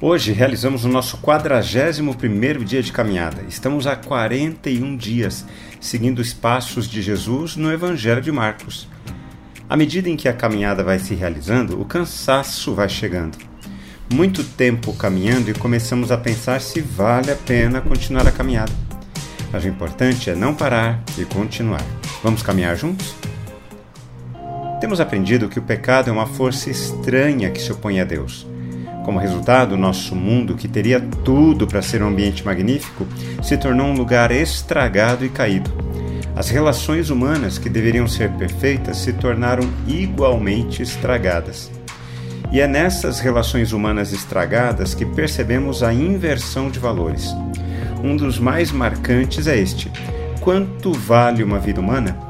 Hoje realizamos o nosso 41º dia de caminhada. Estamos há 41 dias seguindo os passos de Jesus no Evangelho de Marcos. À medida em que a caminhada vai se realizando, o cansaço vai chegando. Muito tempo caminhando e começamos a pensar se vale a pena continuar a caminhada. Mas o importante é não parar e continuar. Vamos caminhar juntos? Temos aprendido que o pecado é uma força estranha que se opõe a Deus. Como resultado, nosso mundo, que teria tudo para ser um ambiente magnífico, se tornou um lugar estragado e caído. As relações humanas, que deveriam ser perfeitas, se tornaram igualmente estragadas. E é nessas relações humanas estragadas que percebemos a inversão de valores. Um dos mais marcantes é este: quanto vale uma vida humana?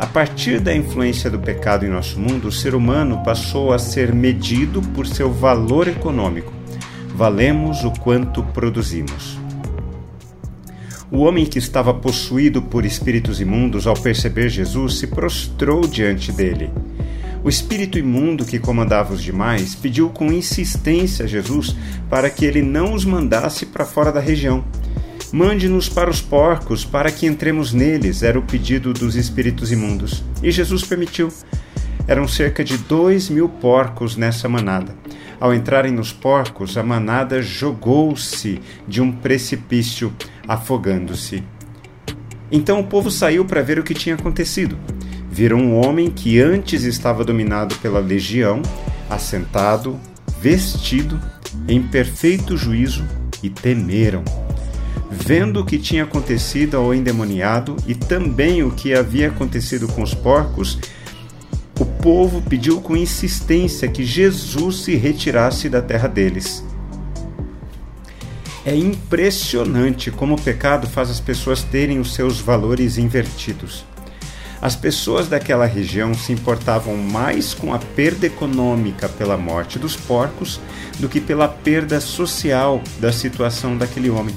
A partir da influência do pecado em nosso mundo, o ser humano passou a ser medido por seu valor econômico. Valemos o quanto produzimos. O homem que estava possuído por espíritos imundos, ao perceber Jesus, se prostrou diante dele. O espírito imundo que comandava os demais pediu com insistência a Jesus para que ele não os mandasse para fora da região Mande-nos para os porcos, para que entremos neles, era o pedido dos espíritos imundos. E Jesus permitiu. Eram cerca de dois mil porcos nessa manada. Ao entrarem nos porcos, a manada jogou-se de um precipício, afogando-se. Então o povo saiu para ver o que tinha acontecido. Viram um homem que antes estava dominado pela legião, assentado, vestido, em perfeito juízo, e temeram vendo o que tinha acontecido ao endemoniado e também o que havia acontecido com os porcos, o povo pediu com insistência que Jesus se retirasse da terra deles. É impressionante como o pecado faz as pessoas terem os seus valores invertidos. As pessoas daquela região se importavam mais com a perda econômica pela morte dos porcos do que pela perda social da situação daquele homem.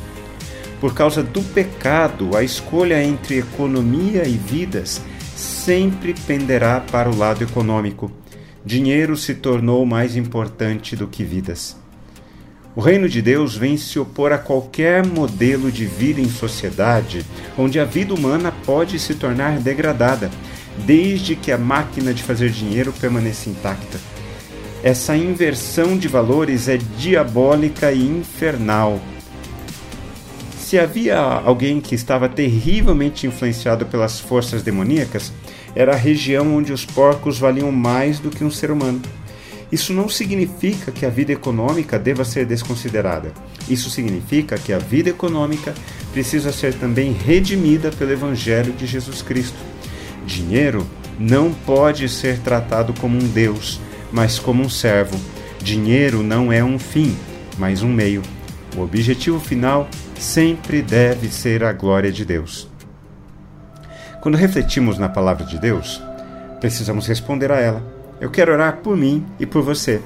Por causa do pecado, a escolha entre economia e vidas sempre penderá para o lado econômico. Dinheiro se tornou mais importante do que vidas. O reino de Deus vem se opor a qualquer modelo de vida em sociedade onde a vida humana pode se tornar degradada, desde que a máquina de fazer dinheiro permaneça intacta. Essa inversão de valores é diabólica e infernal se havia alguém que estava terrivelmente influenciado pelas forças demoníacas, era a região onde os porcos valiam mais do que um ser humano. Isso não significa que a vida econômica deva ser desconsiderada. Isso significa que a vida econômica precisa ser também redimida pelo Evangelho de Jesus Cristo. Dinheiro não pode ser tratado como um Deus, mas como um servo. Dinheiro não é um fim, mas um meio. O objetivo final sempre deve ser a glória de Deus. Quando refletimos na palavra de Deus, precisamos responder a ela. Eu quero orar por mim e por você.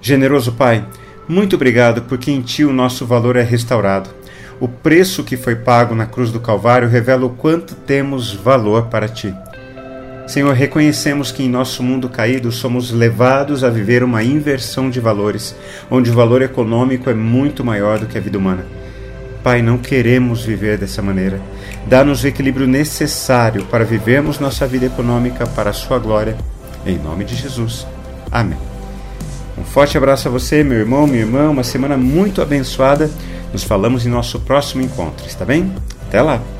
Generoso Pai, muito obrigado porque em Ti o nosso valor é restaurado. O preço que foi pago na cruz do Calvário revela o quanto temos valor para Ti. Senhor, reconhecemos que em nosso mundo caído somos levados a viver uma inversão de valores, onde o valor econômico é muito maior do que a vida humana. Pai, não queremos viver dessa maneira. Dá-nos o equilíbrio necessário para vivermos nossa vida econômica para a Sua glória. Em nome de Jesus. Amém. Um forte abraço a você, meu irmão, minha irmã. Uma semana muito abençoada. Nos falamos em nosso próximo encontro, está bem? Até lá!